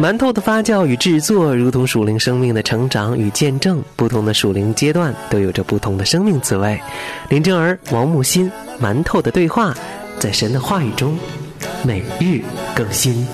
馒头的发酵与制作，如同属灵生命的成长与见证。不同的属灵阶段都有着不同的生命滋味。林正儿、王木心，馒头的对话，在神的话语中，每日更新。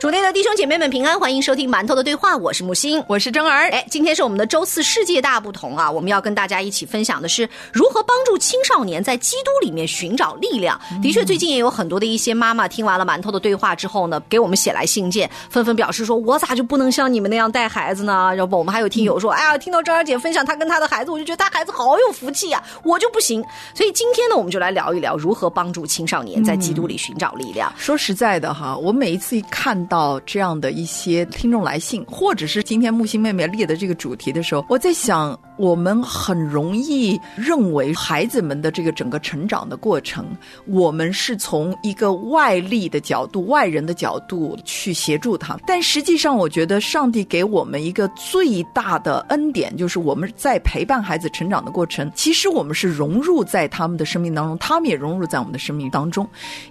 主内的弟兄姐妹们平安，欢迎收听馒头的对话，我是木星，我是真儿。哎，今天是我们的周四世界大不同啊！我们要跟大家一起分享的是如何帮助青少年在基督里面寻找力量。的确，最近也有很多的一些妈妈听完了馒头的对话之后呢，给我们写来信件，纷纷表示说：“我咋就不能像你们那样带孩子呢？”要不，我们还有听友说：“哎呀，听到真儿姐分享她跟她的孩子，我就觉得她孩子好有福气呀，我就不行。”所以今天呢，我们就来聊一聊如何帮助青少年在基督里寻找力量。说实在的哈，我每一次一看到这样的。一些听众来信，或者是今天木星妹妹列的这个主题的时候，我在想，我们很容易认为孩子们的这个整个成长的过程，我们是从一个外力的角度、外人的角度去协助他。但实际上，我觉得上帝给我们一个最大的恩典，就是我们在陪伴孩子成长的过程，其实我们是融入在他们的生命当中，他们也融入在我们的生命当中。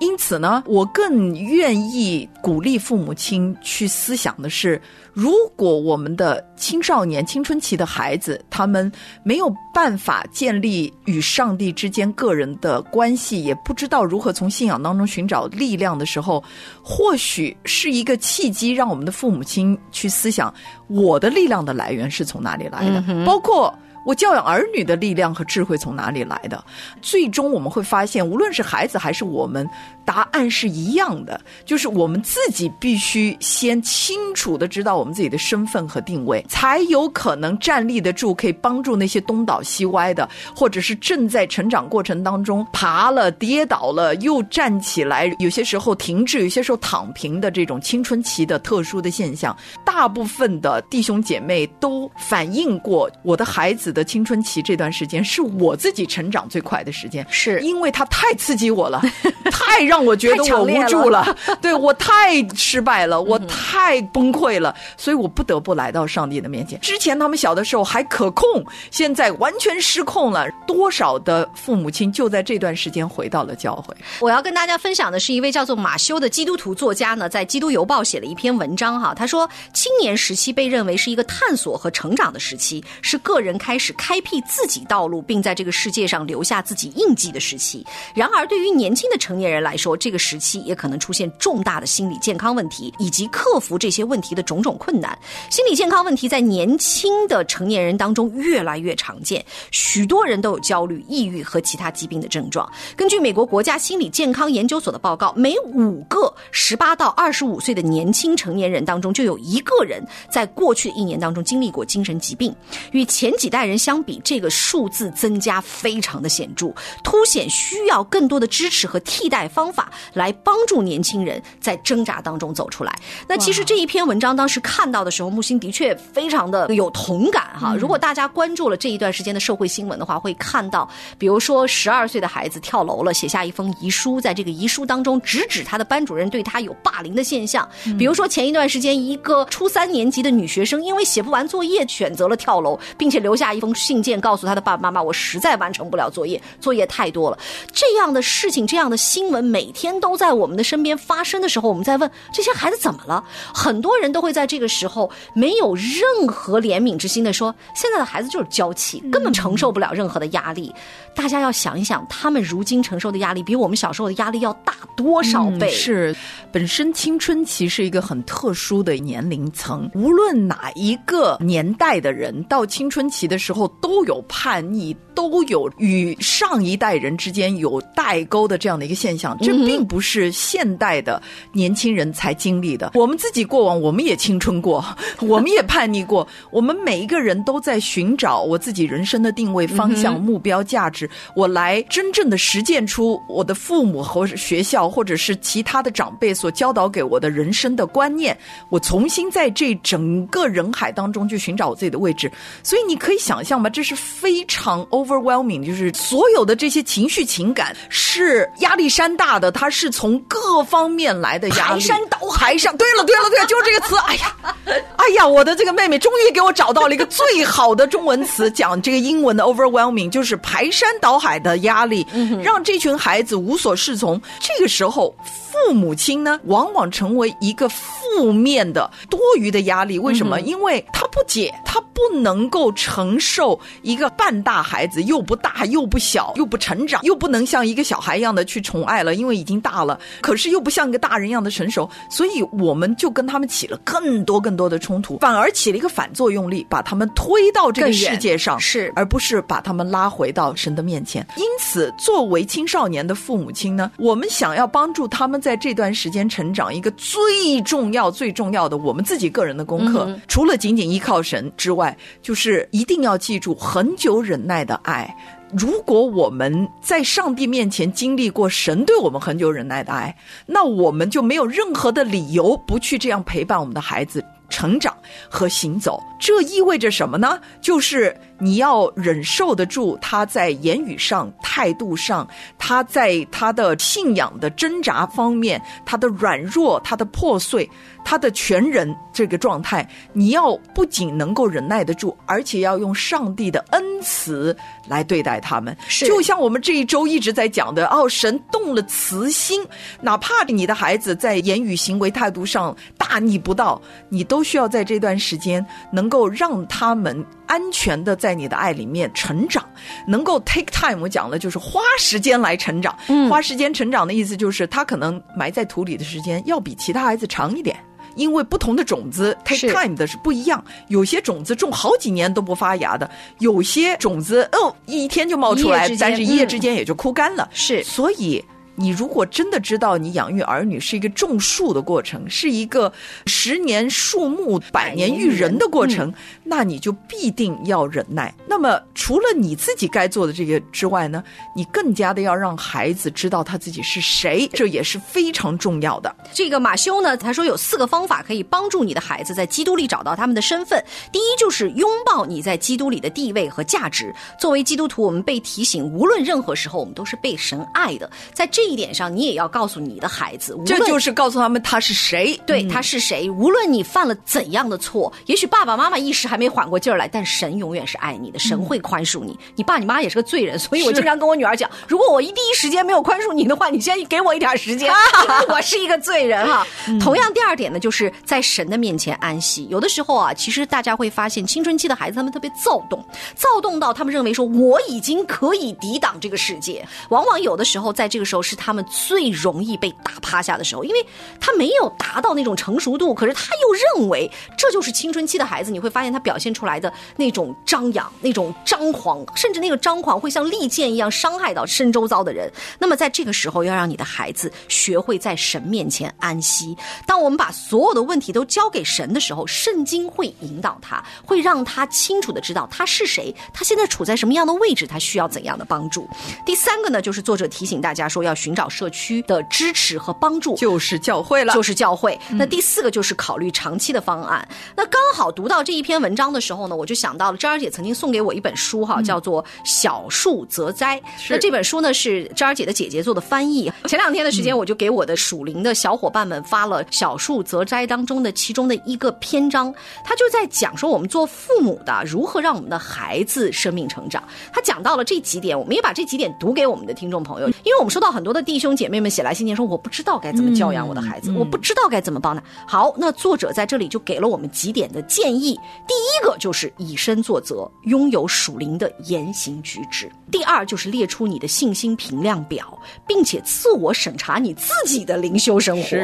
因此呢，我更愿意鼓励父母亲去。思想的是，如果我们的青少年、青春期的孩子，他们没有办法建立与上帝之间个人的关系，也不知道如何从信仰当中寻找力量的时候，或许是一个契机，让我们的父母亲去思想，我的力量的来源是从哪里来的，包括。我教养儿女的力量和智慧从哪里来的？最终我们会发现，无论是孩子还是我们，答案是一样的，就是我们自己必须先清楚的知道我们自己的身份和定位，才有可能站立得住，可以帮助那些东倒西歪的，或者是正在成长过程当中爬了、跌倒了又站起来，有些时候停滞，有些时候躺平的这种青春期的特殊的现象。大部分的弟兄姐妹都反映过，我的孩子。的青春期这段时间是我自己成长最快的时间，是因为他太刺激我了，太让我觉 得我无助了，对我太失败了，我太崩溃了，所以我不得不来到上帝的面前。之前他们小的时候还可控，现在完全失控了。多少的父母亲就在这段时间回到了教会。我要跟大家分享的是一位叫做马修的基督徒作家呢，在《基督邮报》写了一篇文章哈，他说青年时期被认为是一个探索和成长的时期，是个人开。是开辟自己道路，并在这个世界上留下自己印记的时期。然而，对于年轻的成年人来说，这个时期也可能出现重大的心理健康问题，以及克服这些问题的种种困难。心理健康问题在年轻的成年人当中越来越常见，许多人都有焦虑、抑郁和其他疾病的症状。根据美国国家心理健康研究所的报告，每五个十八到二十五岁的年轻成年人当中，就有一个人在过去的一年当中经历过精神疾病。与前几代人。人相比，这个数字增加非常的显著，凸显需要更多的支持和替代方法来帮助年轻人在挣扎当中走出来。那其实这一篇文章当时看到的时候，木星的确非常的有同感哈。如果大家关注了这一段时间的社会新闻的话，会看到，比如说十二岁的孩子跳楼了，写下一封遗书，在这个遗书当中直指他的班主任对他有霸凌的现象。比如说前一段时间，一个初三年级的女学生因为写不完作业选择了跳楼，并且留下一。封信件告诉他的爸爸妈妈：“我实在完成不了作业，作业太多了。”这样的事情，这样的新闻，每天都在我们的身边发生的时候，我们在问这些孩子怎么了？很多人都会在这个时候没有任何怜悯之心的说：“现在的孩子就是娇气，根本承受不了任何的压力。”大家要想一想，他们如今承受的压力比我们小时候的压力要大多少倍？是，本身青春期是一个很特殊的年龄层，无论哪一个年代的人到青春期的时候都有叛逆，都有与上一代人之间有代沟的这样的一个现象。这并不是现代的年轻人才经历的，我们自己过往，我们也青春过，我们也叛逆过，我们每一个人都在寻找我自己人生的定位、方向、目标、价值。我来真正的实践出我的父母和学校，或者是其他的长辈所教导给我的人生的观念，我重新在这整个人海当中去寻找我自己的位置。所以你可以想象吧，这是非常 overwhelming，就是所有的这些情绪情感是压力山大的，它是从各方面来的压力，排山倒海上。对了，对了，对了，就是这个词。哎呀，哎呀，我的这个妹妹终于给我找到了一个最好的中文词，讲这个英文的 overwhelming，就是排山倒海的压力，让这群孩子无所适从。这个时候，父母亲呢，往往成为一个负面的多余的压力。为什么？因为他不解，他不能够承受一个半大孩子，又不大又不小，又不成长，又不能像一个小孩一样的去宠爱了，因为已经大了。可是又不像一个大人一样的成熟，所以我们就跟他们起了更多更多的冲突，反而起了一个反作用力，把他们推到这个世界上，是而不是把他们拉回到神的面前。因此，作为青少年的父母亲呢，我们想要帮助他们在这段时间成长，一个最重要、最重要的，我们自己个人的功课，除了仅仅依靠神之外，就是一定要记住恒久忍耐的爱。如果我们在上帝面前经历过神对我们恒久忍耐的爱，那我们就没有任何的理由不去这样陪伴我们的孩子成长和行走。这意味着什么呢？就是你要忍受得住他在言语上、态度上，他在他的信仰的挣扎方面，他的软弱、他的破碎、他的全人这个状态，你要不仅能够忍耐得住，而且要用上帝的恩慈来对待他们。是就像我们这一周一直在讲的，哦，神动了慈心，哪怕你的孩子在言语、行为、态度上大逆不道，你都需要在这段时间能够让他们安全的在你的爱里面成长，能够 take time。我讲的就是花时间来成长。嗯花时间成长的意思就是他可能埋在土里的时间要比其他孩子长一点。因为不同的种子 take time 的是不一样，有些种子种好几年都不发芽的，有些种子哦一天就冒出来但是一夜嗯之间也就枯干了。是所以，你如果真的知道你养育儿女是一个种树的过程，是一个十年树木、百年育人的过程，那你就必定要忍耐。那么，除了你自己该做的这个之外呢，你更加的要让孩子知道他自己是谁，这也是非常重要的。这个马修呢，他说有四个方法可以帮助你的孩子在基督里找到他们的身份。第一就是拥抱你在基督里的地位和价值。作为基督徒，我们被提醒，无论任何时候，我们都是被神爱的。在这一点上，你也要告诉你的孩子，这就是告诉他们他是谁。对他是谁，无论你犯了怎样的错，也许爸爸妈妈一时还没缓过劲儿来，但神永远是爱你的，神会宽恕你。你爸你妈也是个罪人，所以我经常跟我女儿讲，如果我一第一时间没有宽恕你的话，你先给我一点时间，因 为我是一个罪人哈。同样，第二点呢，就是在神的面前安息。有的时候啊，其实大家会发现，青春期的孩子他们特别躁动，躁动到他们认为说我已经可以抵挡这个世界。往往有的时候，在这个时候是他们最容易被打趴下的时候，因为他没有达到那种成熟度，可是他又认为这就是青春期的孩子。你会发现他表现出来的那种张扬、那种张狂，甚至那个张狂会像利剑一样伤害到身周遭的人。那么在这个时候，要让你的孩子学会在神面前安息。当我们把所有的问题都交给神的时候，圣经会引导他，会让他清楚的知道他是谁，他现在处在什么样的位置，他需要怎样的帮助。第三个呢，就是作者提醒大家说要寻找社区的支持和帮助。就是教会了，就是教会。那第四个就是考虑长期的方案。那刚好读到这一篇文章的时候呢，我就想到了珍儿姐曾经送给我一本书哈，叫做《小树则栽》。那这本书呢是珍儿姐的姐姐做的翻译。前两天的时间，我就给我的属灵的小伙伴们发了《小树则栽》当中的其中的一个篇章，他就在讲说我们做父母的如何让我们的孩子生命成长。他讲到了这几点，我们也把这几点读给我们的听众朋友，因为我们收到很多的弟兄姐妹们写来信件说，我不知道该怎么教养我的孩子，我不知道该怎么帮他。好，那作者在这里就给了我们几点的建议。第一个就是以身作则，拥有属灵的言行举止；第二就是列出你的信心评量表，并且自我审查你自己的灵修生活。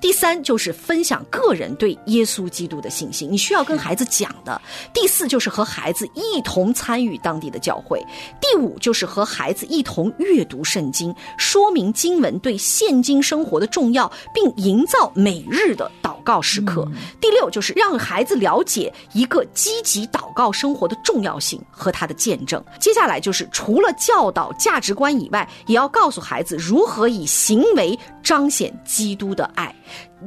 第三就是分享个人对耶稣基督的信心，你需要跟孩子讲的。第四就是和孩子一同参与当地的教会。第五就是和孩子一同阅读圣经，说明经文对现今生活的重要，并营造每日的祷告时刻。第六就是让孩子了解一个积极祷告生活的重要性和他的见证。接下来就是除了教导价值观以外，也要告诉孩子如何以行为彰显基督的爱。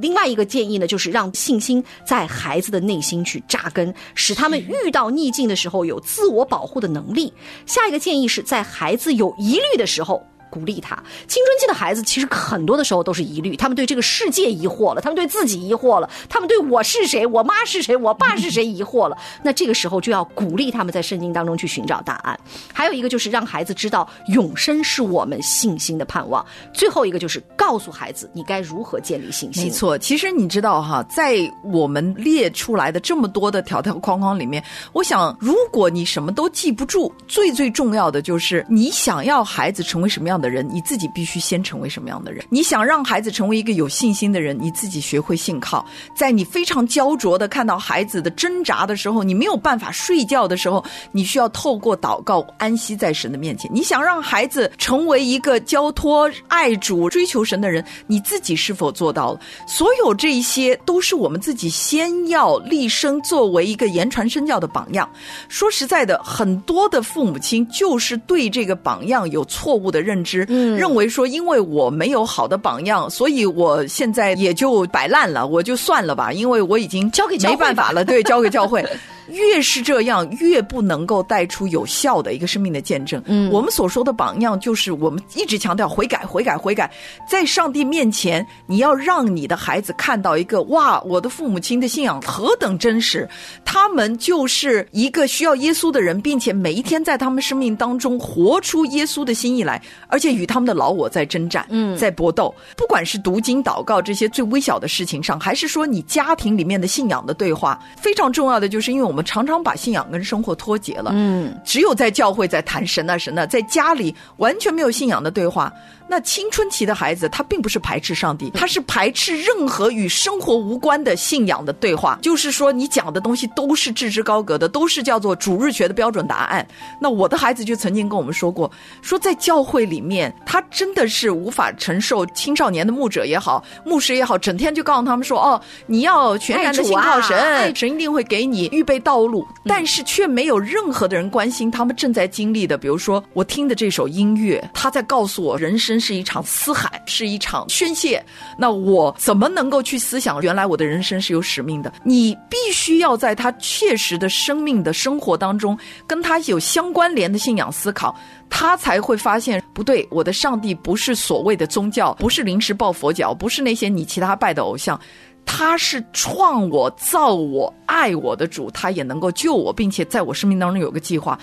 另外一个建议呢，就是让信心在孩子的内心去扎根，使他们遇到逆境的时候有自我保护的能力。下一个建议是在孩子有疑虑的时候。鼓励他。青春期的孩子其实很多的时候都是疑虑，他们对这个世界疑惑了，他们对自己疑惑了，他们对我是谁、我妈是谁、我爸是谁疑惑了。那这个时候就要鼓励他们在圣经当中去寻找答案。还有一个就是让孩子知道永生是我们信心的盼望。最后一个就是告诉孩子你该如何建立信心。没错，其实你知道哈，在我们列出来的这么多的条条框框里面，我想如果你什么都记不住，最最重要的就是你想要孩子成为什么样的的人，你自己必须先成为什么样的人。你想让孩子成为一个有信心的人，你自己学会信靠。在你非常焦灼的看到孩子的挣扎的时候，你没有办法睡觉的时候，你需要透过祷告安息在神的面前。你想让孩子成为一个交托、爱主、追求神的人，你自己是否做到了？所有这一些都是我们自己先要立身作为一个言传身教的榜样。说实在的，很多的父母亲就是对这个榜样有错误的认知，嗯认为说因为我没有好的榜样，所以我现在也就摆烂了，我就算了吧，因为我已经交给没办法了，对，交给教会。越是这样，越不能够带出有效的一个生命的见证。嗯我们所说的榜样，就是我们一直强调悔改、悔改、悔改。在上帝面前，你要让你的孩子看到一个哇，我的父母亲的信仰何等真实，他们就是一个需要耶稣的人，并且每一天在他们生命当中活出耶稣的心意来，而且与他们的老我在征战，嗯在搏斗。不管是读经、祷告这些最微小的事情上，还是说你家庭里面的信仰的对话，非常重要的就是，因为我们常常把信仰跟生活脱节了。嗯，只有在教会在谈神啊神啊，在家里完全没有信仰的对话。那青春期的孩子，他并不是排斥上帝，他是排斥任何与生活无关的信仰的对话。就是说，你讲的东西都是置之高阁的，都是叫做主日学的标准答案。那我的孩子就曾经跟我们说过，说在教会里面，他真的是无法承受青少年的牧者也好，牧师也好，整天就告诉他们说，哦，你要全然的信靠神，爱啊神一定会给你预备道路，但是却没有任何的人关心他们正在经历的。比如说，我听的这首音乐，他在告诉我，人生真是一场思海，是一场宣泄。那我怎么能够去思想，原来我的人生是有使命的？你必须要在他切实的生命的生活当中，跟他有相关联的信仰思考。他才会发现不对，我的上帝不是所谓的宗教，不是临时抱佛脚，不是那些你其他拜的偶像，他是创我、造我、爱我的主，他也能够救我，并且在我生命当中有个计划。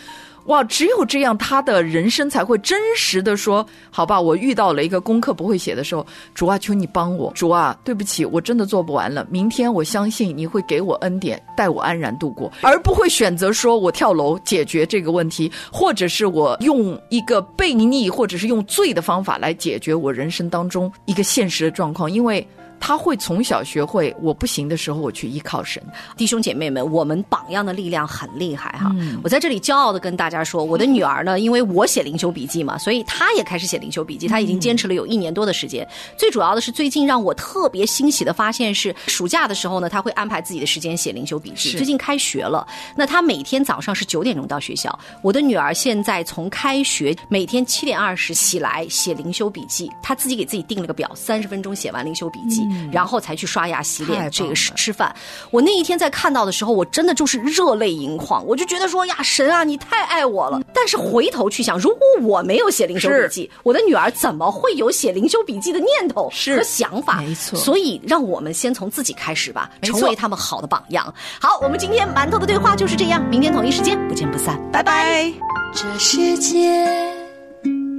哇，只有这样，他的人生才会真实的说：“好吧，我遇到了一个功课不会写的时候，主啊，求你帮我。主啊，对不起，我真的做不完了。明天我相信你会给我恩典，带我安然度过，而不会选择说我跳楼解决这个问题，或者是我用一个悖逆或者是用罪的方法来解决我人生当中一个现实的状况，因为。”他会从小学会，我不行的时候，我去依靠神。弟兄姐妹们，我们榜样的力量很厉害哈！嗯我在这里骄傲的跟大家说，我的女儿呢，因为我写灵修笔记嘛，所以她也开始写灵修笔记。她已经坚持了有一年多的时间。最主要的是，最近让我特别欣喜的发现是，暑假的时候呢，她会安排自己的时间写灵修笔记。最近开学了，那她每天早上是九点钟到学校。我的女儿现在从开学每天七点二十起来写灵修笔记，她自己给自己定了个表，三十分钟写完灵修笔记，然后才去刷牙洗脸，这个是吃饭。我那一天在看到的时候，我真的就是热泪盈眶，我就觉得说呀，神啊，你太爱我了。但是回头去想，如果我没有写灵修笔记，我的女儿怎么会有写灵修笔记的念头和想法？没错所以让我们先从自己开始吧，成为他们好的榜样。好，我们今天馒头的对话就是这样，明天同一时间不见不散，拜拜。拜。这世界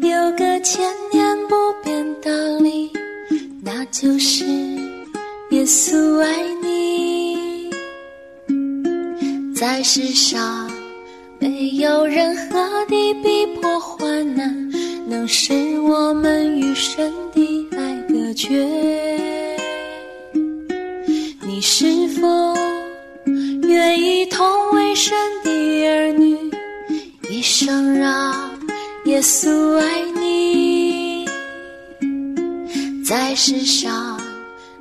有个千年不变道理，那就是耶稣爱你。在世上没有任何的逼迫患难，能使我们与神的爱隔绝。你是否愿意同为神的儿女？一生让耶稣爱你，在世上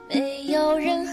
没有任